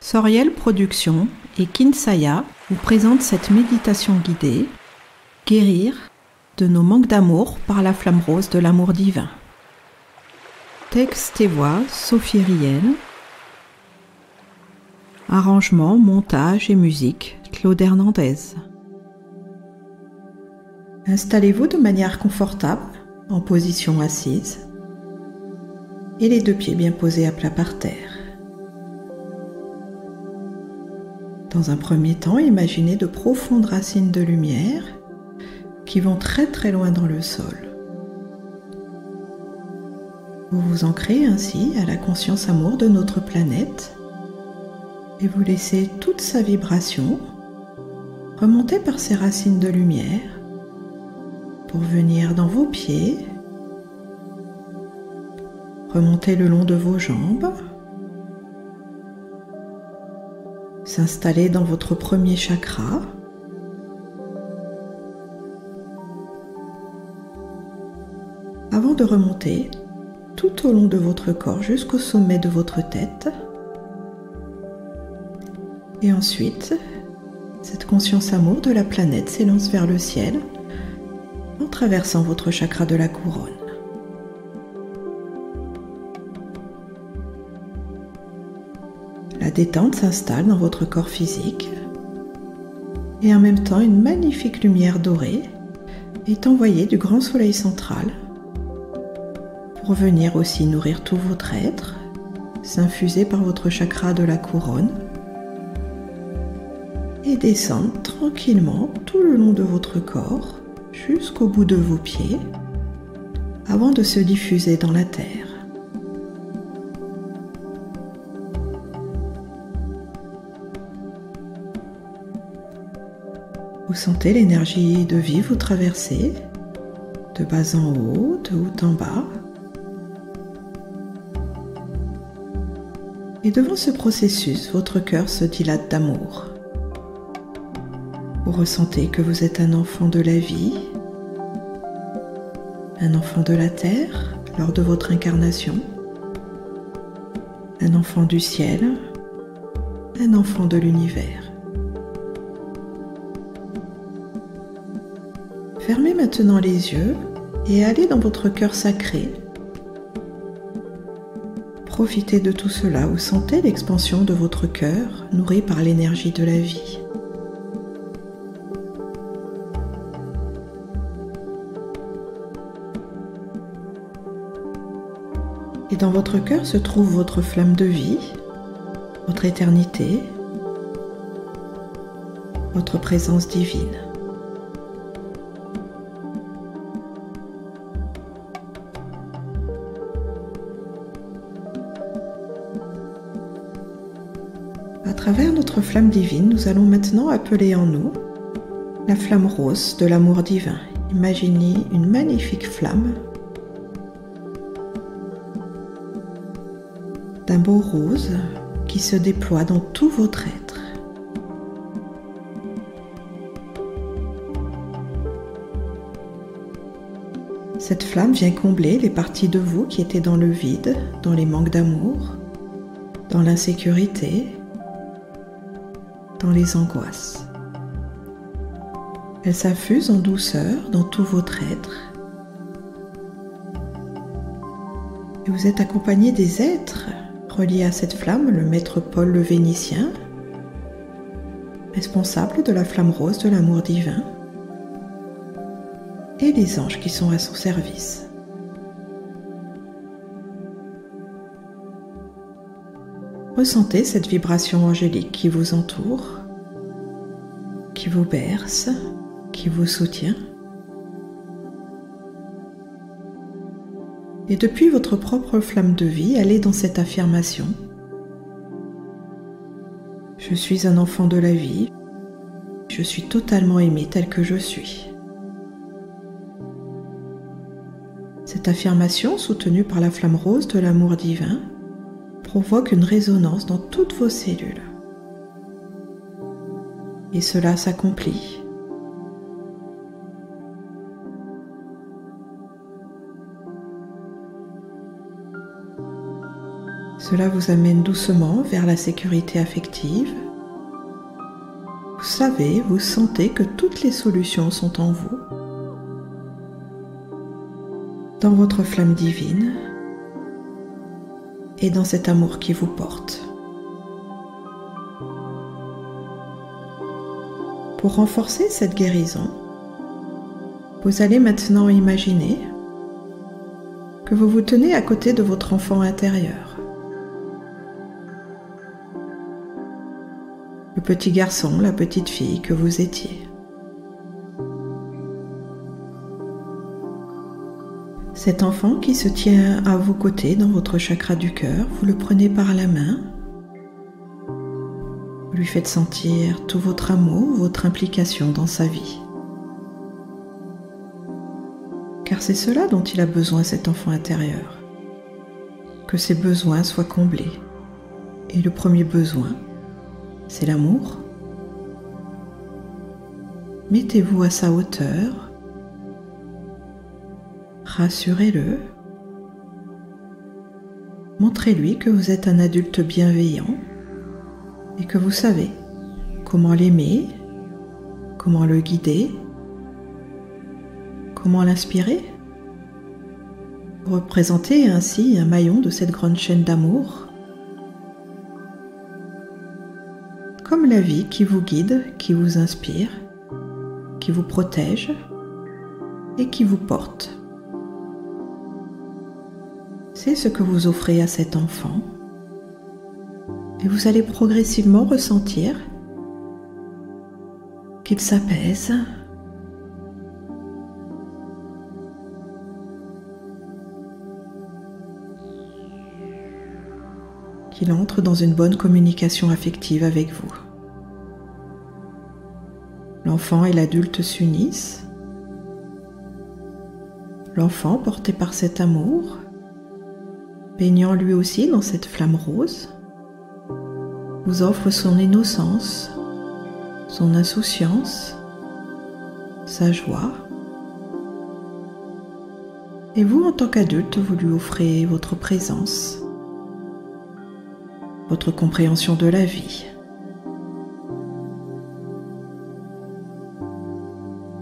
Soriel Productions et Kinsaya vous présentent cette méditation guidée Guérir de nos manques d'amour par la flamme rose de l'amour divin. Texte et voix Sophie Riel. Arrangement, montage et musique Claude Hernandez. Installez-vous de manière confortable en position assise et les deux pieds bien posés à plat par terre. Dans un premier temps, imaginez de profondes racines de lumière qui vont très très loin dans le sol. Vous vous ancrez ainsi à la conscience amour de notre planète et vous laissez toute sa vibration remonter par ces racines de lumière pour venir dans vos pieds, remonter le long de vos jambes, s'installer dans votre premier chakra. Avant de remonter tout au long de votre corps jusqu'au sommet de votre tête. Et ensuite, cette conscience amour de la planète s'élance vers le ciel en traversant votre chakra de la couronne. Détente s'installe dans votre corps physique et en même temps une magnifique lumière dorée est envoyée du grand soleil central pour venir aussi nourrir tout votre être, s'infuser par votre chakra de la couronne et descendre tranquillement tout le long de votre corps jusqu'au bout de vos pieds avant de se diffuser dans la terre. Sentez l'énergie de vie vous traverser de bas en haut, de haut en bas. Et devant ce processus, votre cœur se dilate d'amour. Vous ressentez que vous êtes un enfant de la vie, un enfant de la terre lors de votre incarnation, un enfant du ciel, un enfant de l'univers. Fermez maintenant les yeux et allez dans votre cœur sacré. Profitez de tout cela ou sentez l'expansion de votre cœur nourri par l'énergie de la vie. Et dans votre cœur se trouve votre flamme de vie, votre éternité, votre présence divine. À travers notre flamme divine, nous allons maintenant appeler en nous la flamme rose de l'amour divin. Imaginez une magnifique flamme d'un beau rose qui se déploie dans tout votre être. Cette flamme vient combler les parties de vous qui étaient dans le vide, dans les manques d'amour, dans l'insécurité, dans les angoisses. Elle s'infuse en douceur dans tout votre être. Et vous êtes accompagné des êtres reliés à cette flamme, le maître Paul le Vénitien, responsable de la flamme rose de l'amour divin, et les anges qui sont à son service. Ressentez cette vibration angélique qui vous entoure, qui vous berce, qui vous soutient. Et depuis votre propre flamme de vie, allez dans cette affirmation. Je suis un enfant de la vie. Je suis totalement aimé tel que je suis. Cette affirmation, soutenue par la flamme rose de l'amour divin, provoque une résonance dans toutes vos cellules. Et cela s'accomplit. Cela vous amène doucement vers la sécurité affective. Vous savez, vous sentez que toutes les solutions sont en vous. Dans votre flamme divine et dans cet amour qui vous porte. Pour renforcer cette guérison, vous allez maintenant imaginer que vous vous tenez à côté de votre enfant intérieur. Le petit garçon, la petite fille que vous étiez. Cet enfant qui se tient à vos côtés dans votre chakra du cœur, vous le prenez par la main. Vous lui faites sentir tout votre amour, votre implication dans sa vie car c'est cela dont il a besoin cet enfant intérieur. Que ses besoins soient comblés. Et le premier besoin, c'est l'amour. Mettez-vous à sa hauteur, rassurez-le, montrez-lui que vous êtes un adulte bienveillant et que vous savez comment l'aimer, comment le guider Comment l'inspirer Représenter ainsi un maillon de cette grande chaîne d'amour. Comme la vie qui vous guide, qui vous inspire, qui vous protège et qui vous porte. Ce que vous offrez à cet enfant et vous allez progressivement ressentir qu'il s'apaise, qu'il entre dans une bonne communication affective avec vous. L'enfant et l'adulte s'unissent. L'enfant, porté par cet amour, baignant lui aussi dans cette flamme rose, vous offre son innocence, son insouciance, sa joie. Et vous, en tant qu'adulte, vous lui offrez votre présence, votre compréhension de la vie.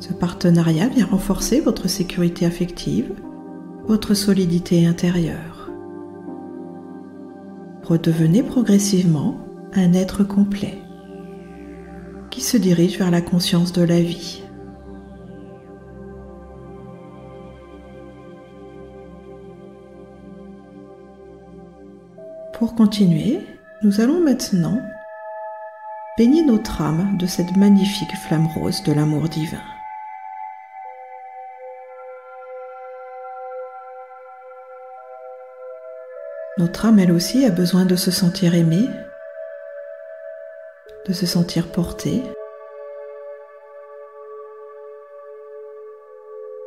Ce partenariat vient renforcer votre sécurité affective, votre solidité intérieure. Redevenez progressivement un être complet qui se dirige vers la conscience de la vie. Pour continuer, nous allons maintenant baigner notre âme de cette magnifique flamme rose de l'amour divin. Notre âme, elle aussi, a besoin de se sentir aimée, de se sentir portée.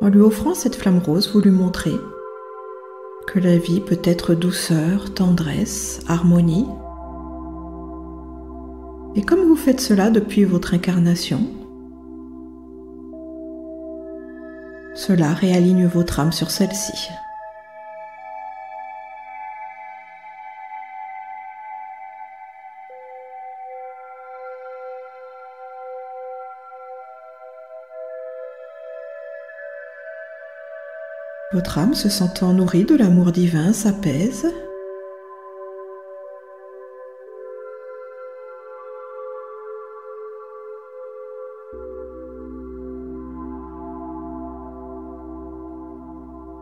En lui offrant cette flamme rose, vous lui montrez que la vie peut être douceur, tendresse, harmonie. Et comme vous faites cela depuis votre incarnation, cela réaligne votre âme sur celle-ci. Votre âme, se sentant nourrie de l'amour divin, s'apaise.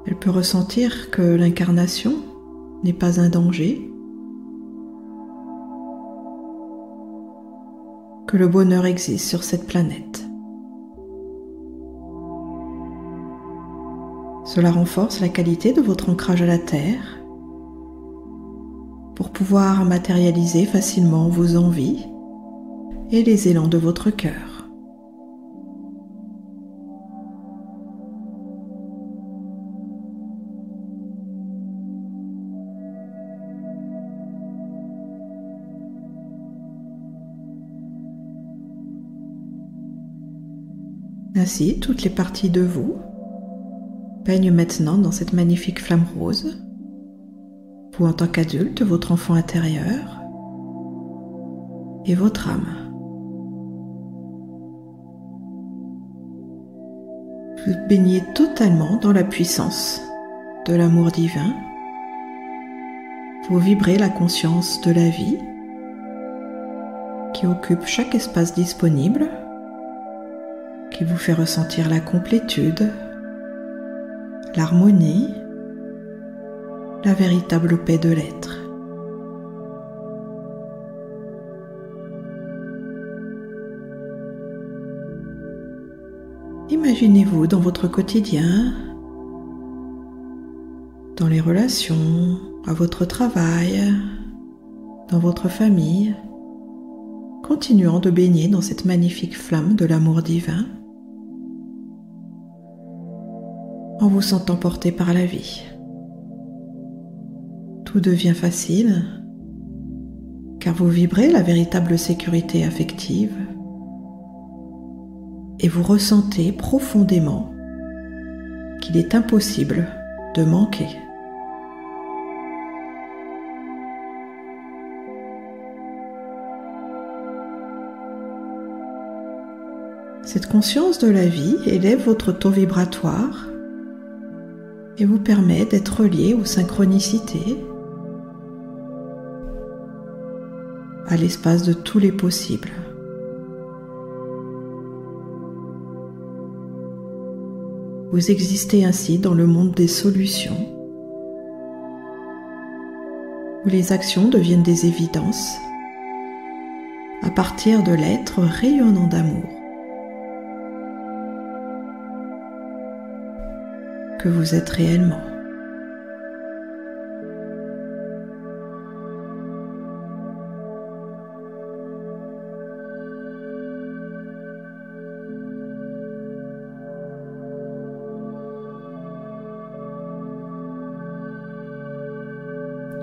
Elle peut ressentir que l'incarnation n'est pas un danger, que le bonheur existe sur cette planète. Cela renforce la qualité de votre ancrage à la terre pour pouvoir matérialiser facilement vos envies et les élans de votre cœur. Ainsi, toutes les parties de vous Peigne maintenant dans cette magnifique flamme rose vous en tant qu'adulte, votre enfant intérieur et votre âme. Vous baignez totalement dans la puissance de l'amour divin. Vous vibrez la conscience de la vie qui occupe chaque espace disponible, qui vous fait ressentir la complétude, l'harmonie, la véritable paix de l'être. Imaginez-vous dans votre quotidien, dans les relations, à votre travail, dans votre famille, continuant de baigner dans cette magnifique flamme de l'amour divin, en vous sentant porté par la vie. Tout devient facile car vous vibrez la véritable sécurité affective et vous ressentez profondément qu'il est impossible de manquer. Cette conscience de la vie élève votre taux vibratoire et vous permet d'être relié aux synchronicités, à l'espace de tous les possibles. Vous existez ainsi dans le monde des solutions, où les actions deviennent des évidences à partir de l'être rayonnant d'amour que vous êtes réellement.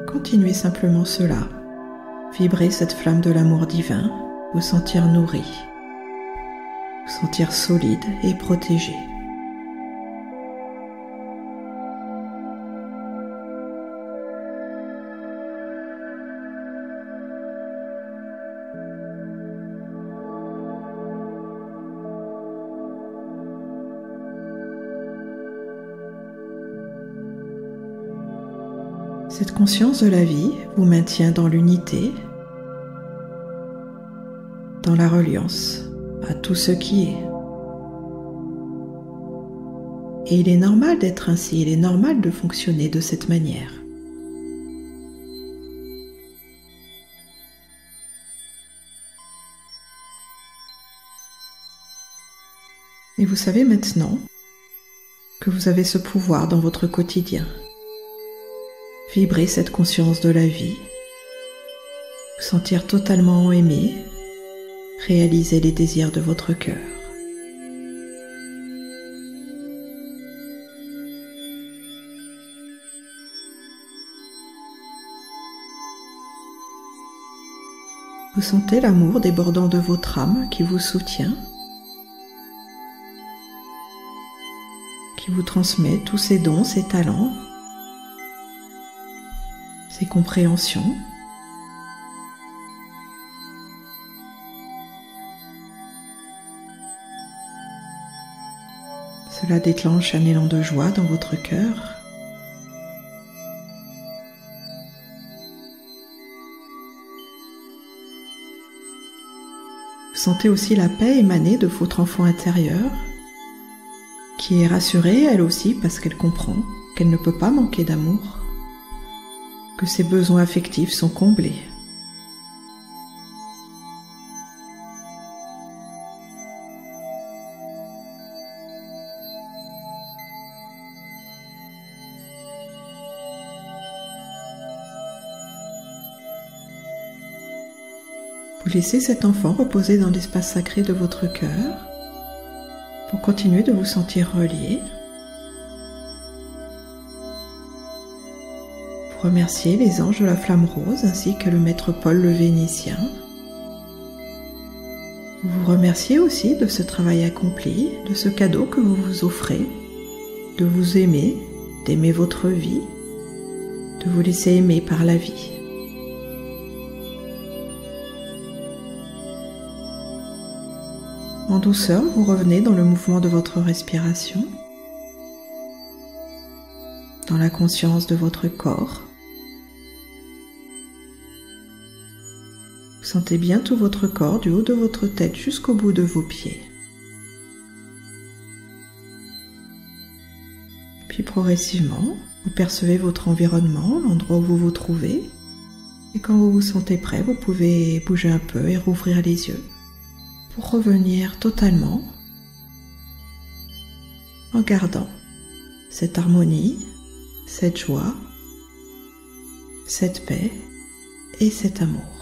Continuez simplement cela. Vibrez cette flamme de l'amour divin, vous sentir nourri, vous sentir solide et protégé. Cette conscience de la vie vous maintient dans l'unité, dans la reliance à tout ce qui est. Et il est normal d'être ainsi, il est normal de fonctionner de cette manière. Et vous savez maintenant que vous avez ce pouvoir dans votre quotidien vibrer cette conscience de la vie, vous sentir totalement aimé, réaliser les désirs de votre cœur. Vous sentez l'amour débordant de votre âme qui vous soutient, qui vous transmet tous ses dons, ses talents ses compréhensions. Cela déclenche un élan de joie dans votre cœur. Vous sentez aussi la paix émaner de votre enfant intérieur, qui est rassurée elle aussi parce qu'elle comprend qu'elle ne peut pas manquer d'amour que ses besoins affectifs sont comblés. Vous laissez cet enfant reposer dans l'espace sacré de votre cœur pour continuer de vous sentir relié Remerciez les anges de la flamme rose ainsi que le maître Paul le Vénitien. Vous remerciez aussi de ce travail accompli, de ce cadeau que vous vous offrez, de vous aimer, d'aimer votre vie, de vous laisser aimer par la vie. En douceur, vous revenez dans le mouvement de votre respiration, dans la conscience de votre corps. Sentez bien tout votre corps du haut de votre tête jusqu'au bout de vos pieds. Puis progressivement, vous percevez votre environnement, l'endroit où vous vous trouvez. Et quand vous vous sentez prêt, vous pouvez bouger un peu et rouvrir les yeux pour revenir totalement en gardant cette harmonie, cette joie, cette paix et cet amour.